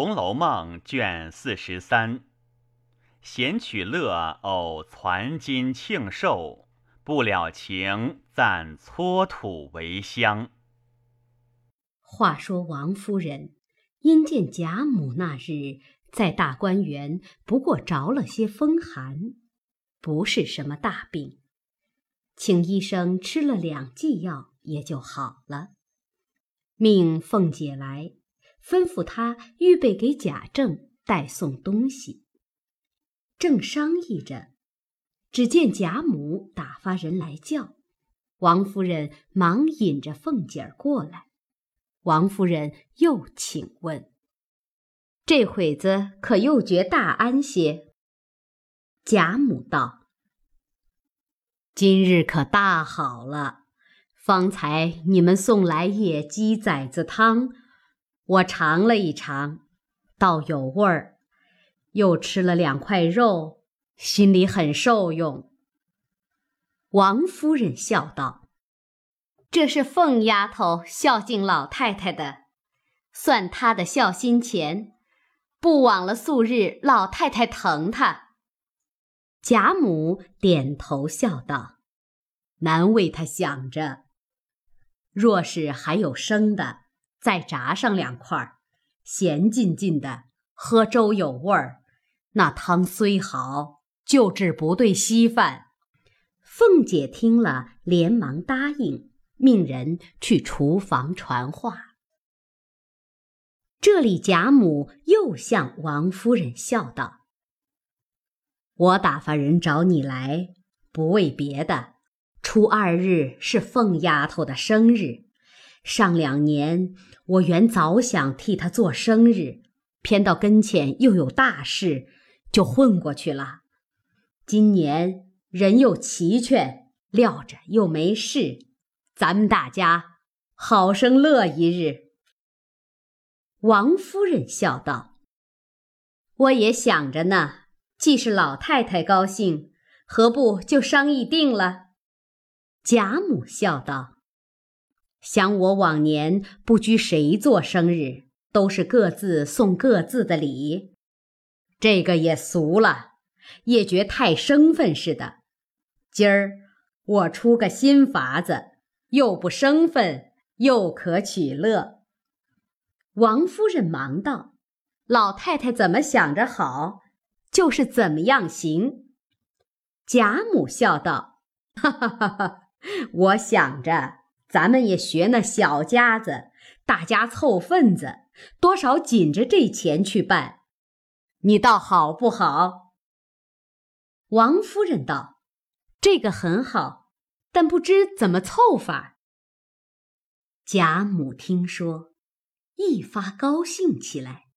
红楼梦》卷四十三。闲取乐，偶攒金庆寿，不了情，暂搓土为香。话说王夫人因见贾母那日在大观园，不过着了些风寒，不是什么大病，请医生吃了两剂药也就好了。命凤姐来，吩咐他预备给贾政带送东西。正商议着，只见贾母打发人来叫，王夫人忙引着凤姐儿过来。王夫人又请问：“这会子可又觉大安些？”贾母道：“今日可大好了。方才你们送来野鸡崽子汤，我尝了一尝，倒有味儿。又吃了两块肉，心里很受用。”王夫人笑道。这是凤丫头孝敬老太太的，算她的孝心钱，不枉了素日老太太疼她。贾母点头笑道：“难为她想着。若是还有生的，再炸上两块，咸浸浸的，喝粥有味儿。那汤虽好，就治不对稀饭。”凤姐听了，连忙答应。命人去厨房传话。这里贾母又向王夫人笑道：“我打发人找你来，不为别的。初二日是凤丫头的生日，上两年我原早想替他做生日，偏到跟前又有大事，就混过去了。今年人又齐全，料着又没事。”咱们大家好生乐一日。王夫人笑道：“我也想着呢，既是老太太高兴，何不就商议定了？”贾母笑道：“想我往年不拘谁做生日，都是各自送各自的礼，这个也俗了，也觉太生分似的。今儿我出个新法子。”又不生分，又可取乐。王夫人忙道：“老太太怎么想着好，就是怎么样行。”贾母笑道：“哈哈哈哈！我想着咱们也学那小家子，大家凑份子，多少紧着这钱去办，你倒好不好？”王夫人道：“这个很好。”但不知怎么凑法。贾母听说，一发高兴起来，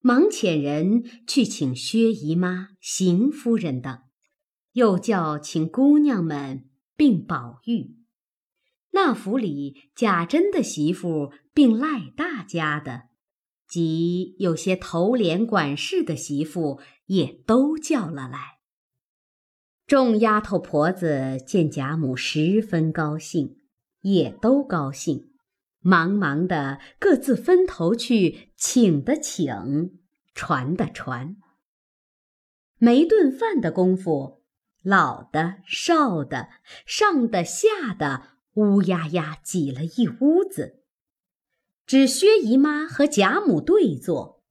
忙遣人去请薛姨妈、邢夫人等，又叫请姑娘们并宝玉。那府里贾珍的媳妇并赖大家的，及有些头脸管事的媳妇，也都叫了来。众丫头婆子见贾母十分高兴，也都高兴，忙忙的各自分头去请的请，传的传。没顿饭的功夫，老的、少的、上的、下的，乌压压挤了一屋子，只薛姨妈和贾母对坐。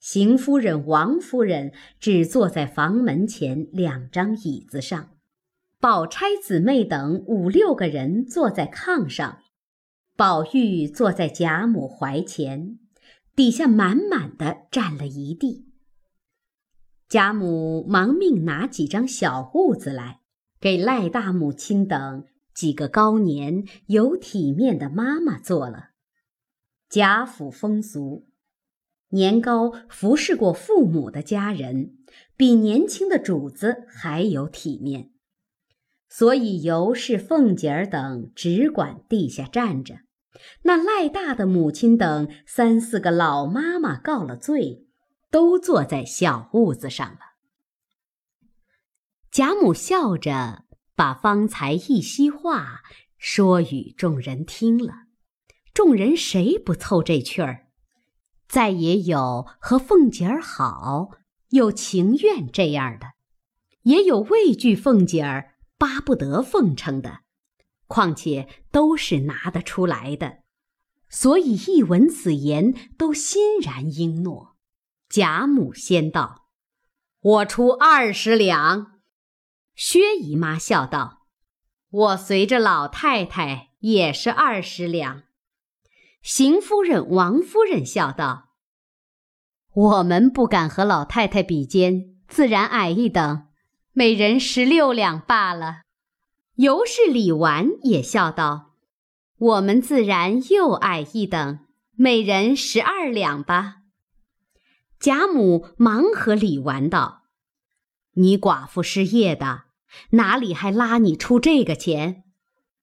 邢夫人、王夫人只坐在房门前两张椅子上，宝钗姊妹等五六个人坐在炕上，宝玉坐在贾母怀前，底下满满的占了一地。贾母忙命拿几张小褥子来，给赖大母亲等几个高年有体面的妈妈做了。贾府风俗。年高服侍过父母的家人，比年轻的主子还有体面，所以尤氏、凤姐儿等只管地下站着。那赖大的母亲等三四个老妈妈告了罪，都坐在小屋子上了。贾母笑着把方才一席话说与众人听了，众人谁不凑这趣儿？再也有和凤姐儿好，有情愿这样的，也有畏惧凤姐儿、巴不得奉承的。况且都是拿得出来的，所以一闻此言，都欣然应诺。贾母先道：“我出二十两。”薛姨妈笑道：“我随着老太太也是二十两。”邢夫人、王夫人笑道：“我们不敢和老太太比肩，自然矮一等，每人十六两罢了。”尤氏、李纨也笑道：“我们自然又矮一等，每人十二两吧。”贾母忙和李纨道：“你寡妇失业的，哪里还拉你出这个钱？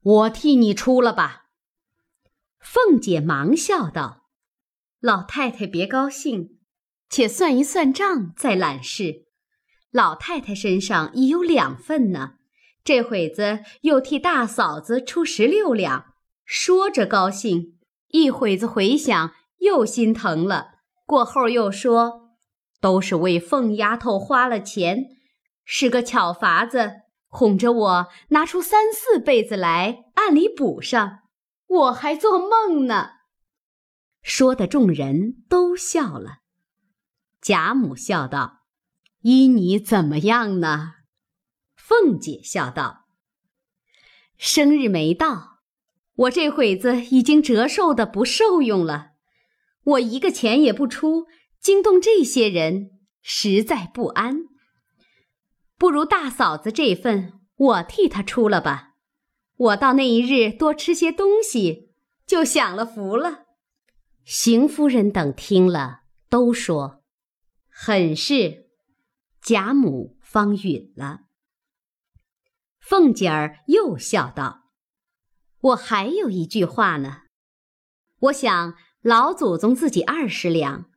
我替你出了吧。”凤姐忙笑道：“老太太别高兴，且算一算账再揽事。老太太身上已有两份呢。”这会子又替大嫂子出十六两，说着高兴，一会子回想又心疼了。过后又说，都是为凤丫头花了钱，是个巧法子，哄着我拿出三四辈子来，按里补上。我还做梦呢。说的众人都笑了。贾母笑道：“依你怎么样呢？”凤姐笑道：“生日没到，我这会子已经折寿的不受用了。我一个钱也不出，惊动这些人，实在不安。不如大嫂子这份，我替她出了吧。我到那一日多吃些东西，就享了福了。”邢夫人等听了，都说：“很是。”贾母方允了。凤姐儿又笑道：“我还有一句话呢。我想老祖宗自己二十两，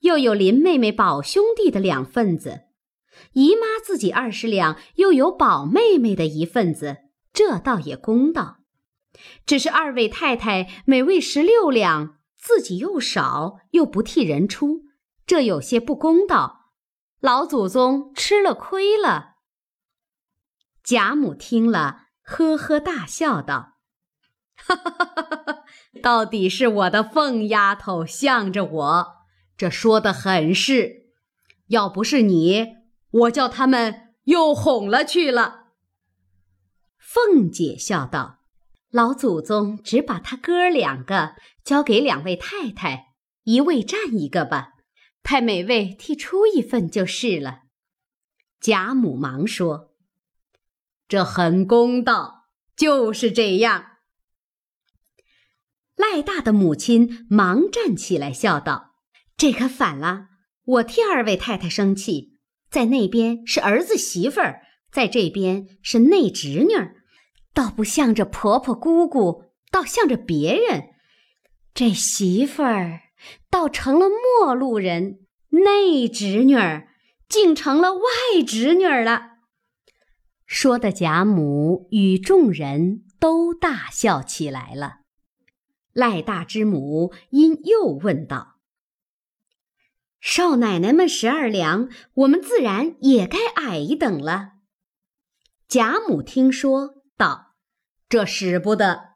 又有林妹妹、宝兄弟的两份子；姨妈自己二十两，又有宝妹妹的一份子，这倒也公道。只是二位太太每位十六两，自己又少，又不替人出，这有些不公道。老祖宗吃了亏了。”贾母听了，呵呵大笑道：“哈哈哈哈哈！到底是我的凤丫头向着我，这说的很是。要不是你，我叫他们又哄了去了。”凤姐笑道：“老祖宗只把他哥两个交给两位太太，一位占一个吧，派每位替出一份就是了。”贾母忙说。这很公道，就是这样。赖大的母亲忙站起来笑道：“这可反了！我替二位太太生气，在那边是儿子媳妇儿，在这边是内侄女儿，倒不向着婆婆姑姑，倒向着别人。这媳妇儿倒成了陌路人，内侄女儿竟成了外侄女儿了。”说的贾母与众人都大笑起来了。赖大之母因又问道：“少奶奶们十二两，我们自然也该矮一等了。”贾母听说道：“这使不得！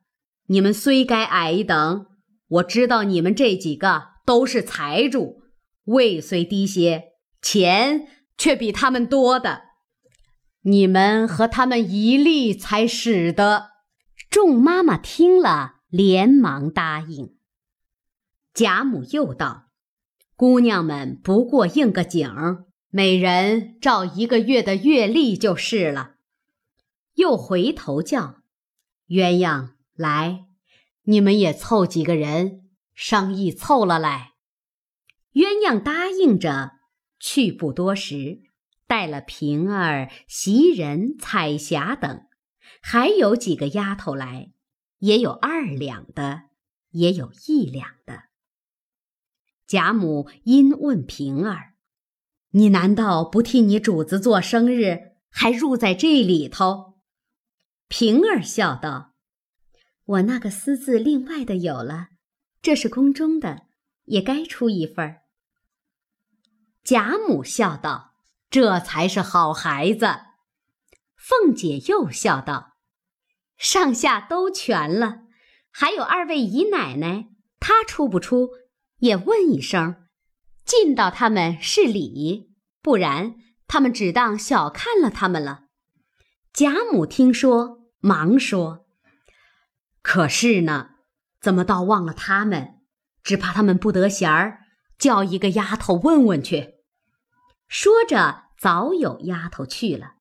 你们虽该矮一等，我知道你们这几个都是财主，位虽低些，钱却比他们多的。”你们和他们一例才使得。众妈妈听了，连忙答应。贾母又道：“姑娘们不过应个景，每人照一个月的月例就是了。”又回头叫鸳鸯来，你们也凑几个人，商议凑了来。鸳鸯答应着，去不多时。带了平儿、袭人、彩霞等，还有几个丫头来，也有二两的，也有一两的。贾母因问平儿：“你难道不替你主子做生日，还入在这里头？”平儿笑道：“我那个私自另外的有了，这是宫中的，也该出一份。贾母笑道：“这才是好孩子。”凤姐又笑道：“上下都全了，还有二位姨奶奶，她出不出也问一声，尽到他们是礼，不然他们只当小看了他们了。”贾母听说，忙说：“可是呢，怎么倒忘了他们？只怕他们不得闲儿，叫一个丫头问问去。”说着，早有丫头去了。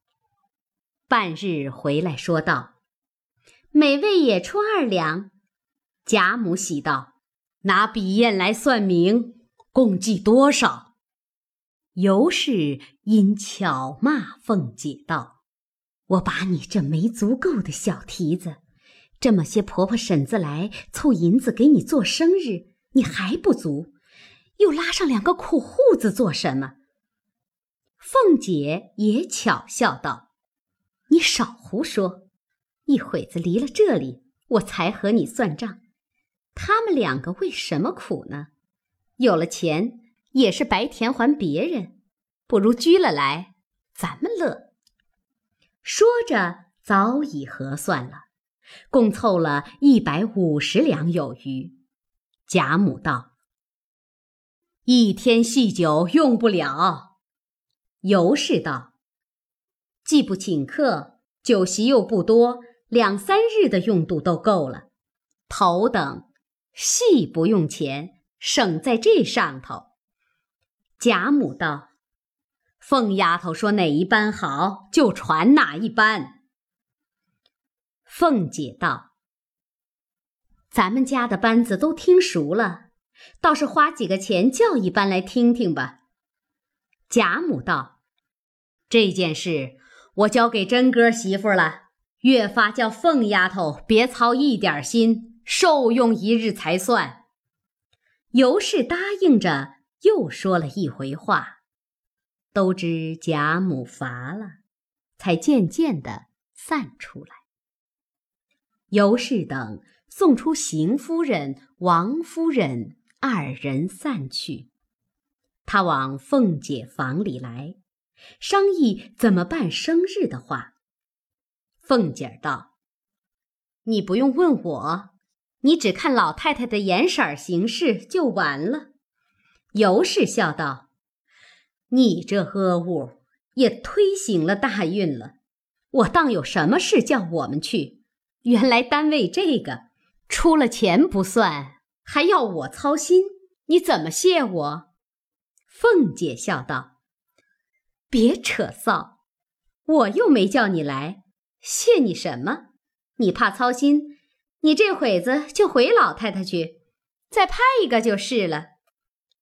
半日回来，说道：“每位也出二两。”贾母喜道：“拿笔砚来算明，共计多少？”尤氏因巧骂凤姐道：“我把你这没足够的小蹄子，这么些婆婆婶子来凑银子给你做生日，你还不足，又拉上两个苦户子做什么？”凤姐也巧笑道：“你少胡说！一会子离了这里，我才和你算账。他们两个为什么苦呢？有了钱也是白田还别人，不如拘了来，咱们乐。”说着，早已核算了，共凑了一百五十两有余。贾母道：“一天细酒用不了。”尤氏道：“既不请客，酒席又不多，两三日的用度都够了。头等戏不用钱，省在这上头。”贾母道：“凤丫头说哪一班好，就传哪一班。”凤姐道：“咱们家的班子都听熟了，倒是花几个钱叫一班来听听吧。”贾母道：“这件事我交给真哥媳妇了，越发叫凤丫头别操一点心，受用一日才算。”尤氏答应着，又说了一回话，都知贾母乏了，才渐渐的散出来。尤氏等送出邢夫人、王夫人二人散去。他往凤姐房里来，商议怎么办生日的话。凤姐儿道：“你不用问我，你只看老太太的眼色行事就完了。”尤氏笑道：“你这恶物也推醒了大运了。我当有什么事叫我们去，原来单为这个，出了钱不算，还要我操心，你怎么谢我？”凤姐笑道：“别扯臊，我又没叫你来，谢你什么？你怕操心，你这会子就回老太太去，再拍一个就是了。”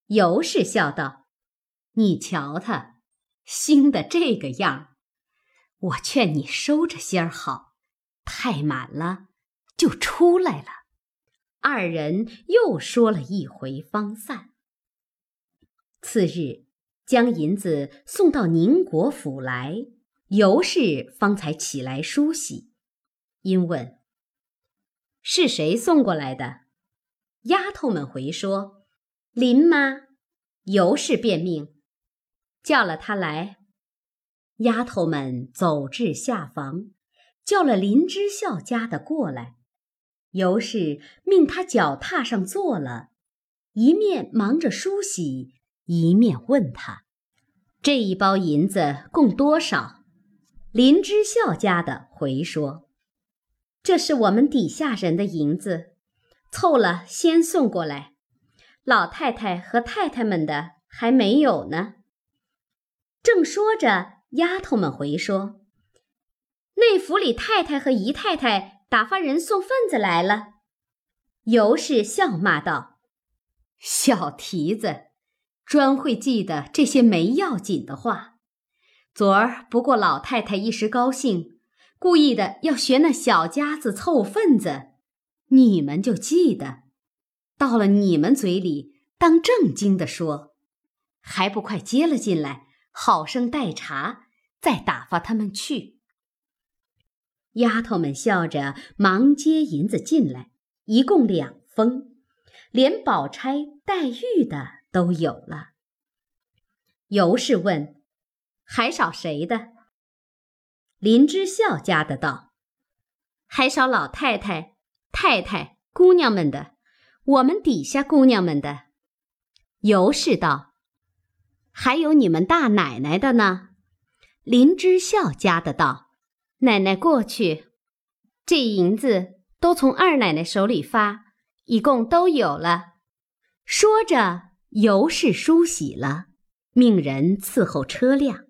尤氏笑道：“你瞧他兴的这个样，我劝你收着些儿好，太满了就出来了。”二人又说了一回，方散。次日，将银子送到宁国府来，尤氏方才起来梳洗。因问：“是谁送过来的？”丫头们回说：“林妈。”尤氏便命叫了他来。丫头们走至下房，叫了林之孝家的过来。尤氏命他脚踏上坐了，一面忙着梳洗。一面问他：“这一包银子共多少？”林之孝家的回说：“这是我们底下人的银子，凑了先送过来。老太太和太太们的还没有呢。”正说着，丫头们回说：“内府里太太和姨太太打发人送份子来了。”尤氏笑骂道：“小蹄子！”专会记得这些没要紧的话。昨儿不过老太太一时高兴，故意的要学那小家子凑份子，你们就记得，到了你们嘴里当正经的说，还不快接了进来，好生待茶，再打发他们去。丫头们笑着，忙接银子进来，一共两封，连宝钗、黛玉的都有了。尤氏问：“还少谁的？”林之孝家的道：“还少老太太、太太、姑娘们的，我们底下姑娘们的。”尤氏道：“还有你们大奶奶的呢。”林之孝家的道：“奶奶过去，这银子都从二奶奶手里发，一共都有了。”说着，尤氏梳洗了，命人伺候车辆。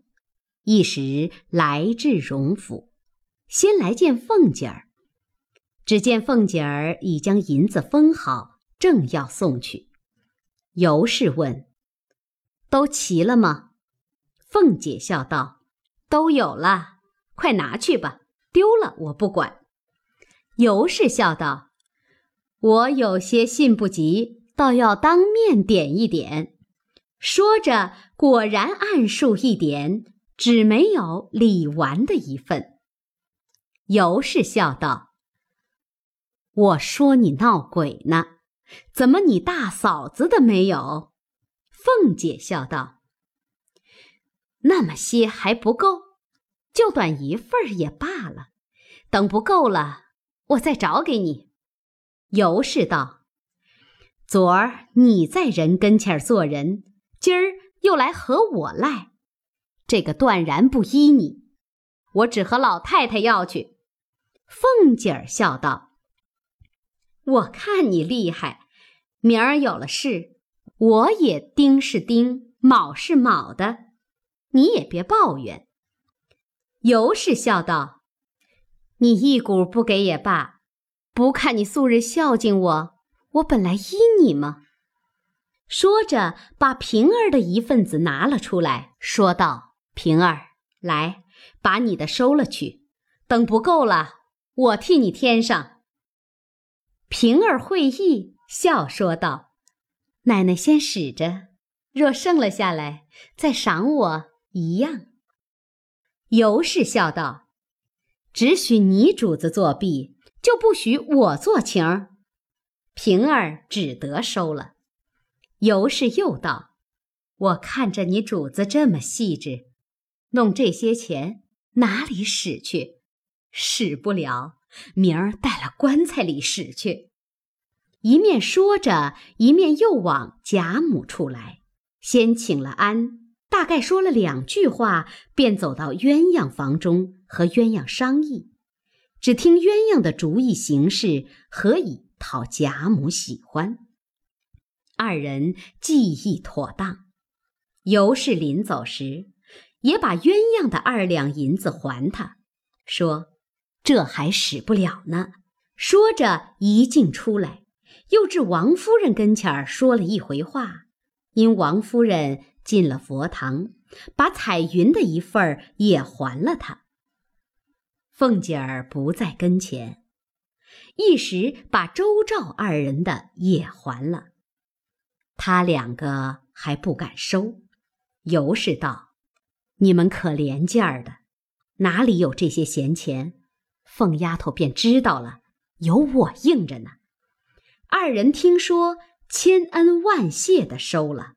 一时来至荣府，先来见凤姐儿。只见凤姐儿已将银子封好，正要送去。尤氏问：“都齐了吗？”凤姐笑道：“都有了，快拿去吧。丢了我不管。”尤氏笑道：“我有些信不及，倒要当面点一点。”说着，果然按数一点。只没有李纨的一份。尤氏笑道：“我说你闹鬼呢，怎么你大嫂子的没有？”凤姐笑道：“那么些还不够，就短一份也罢了。等不够了，我再找给你。”尤氏道：“昨儿你在人跟前做人，今儿又来和我赖。”这个断然不依你，我只和老太太要去。凤姐儿笑道：“我看你厉害，明儿有了事，我也丁是丁，卯是卯的，你也别抱怨。”尤氏笑道：“你一股不给也罢，不看你素日孝敬我，我本来依你吗？”说着，把平儿的一份子拿了出来，说道。平儿，来，把你的收了去。等不够了，我替你添上。平儿会意，笑说道：“奶奶先使着，若剩了下来，再赏我一样。”尤氏笑道：“只许你主子作弊，就不许我做情。”平儿只得收了。尤氏又道：“我看着你主子这么细致。”弄这些钱哪里使去？使不了，明儿带了棺材里使去。一面说着，一面又往贾母处来，先请了安，大概说了两句话，便走到鸳鸯房中和鸳鸯商议。只听鸳鸯的主意行事，何以讨贾母喜欢？二人计议妥当。尤氏临走时。也把鸳鸯的二两银子还他，说：“这还使不了呢。”说着一进出来，又至王夫人跟前儿说了一回话。因王夫人进了佛堂，把彩云的一份儿也还了他。凤姐儿不在跟前，一时把周赵二人的也还了。他两个还不敢收，尤氏道。你们可怜劲儿的，哪里有这些闲钱？凤丫头便知道了，有我应着呢。二人听说，千恩万谢的收了。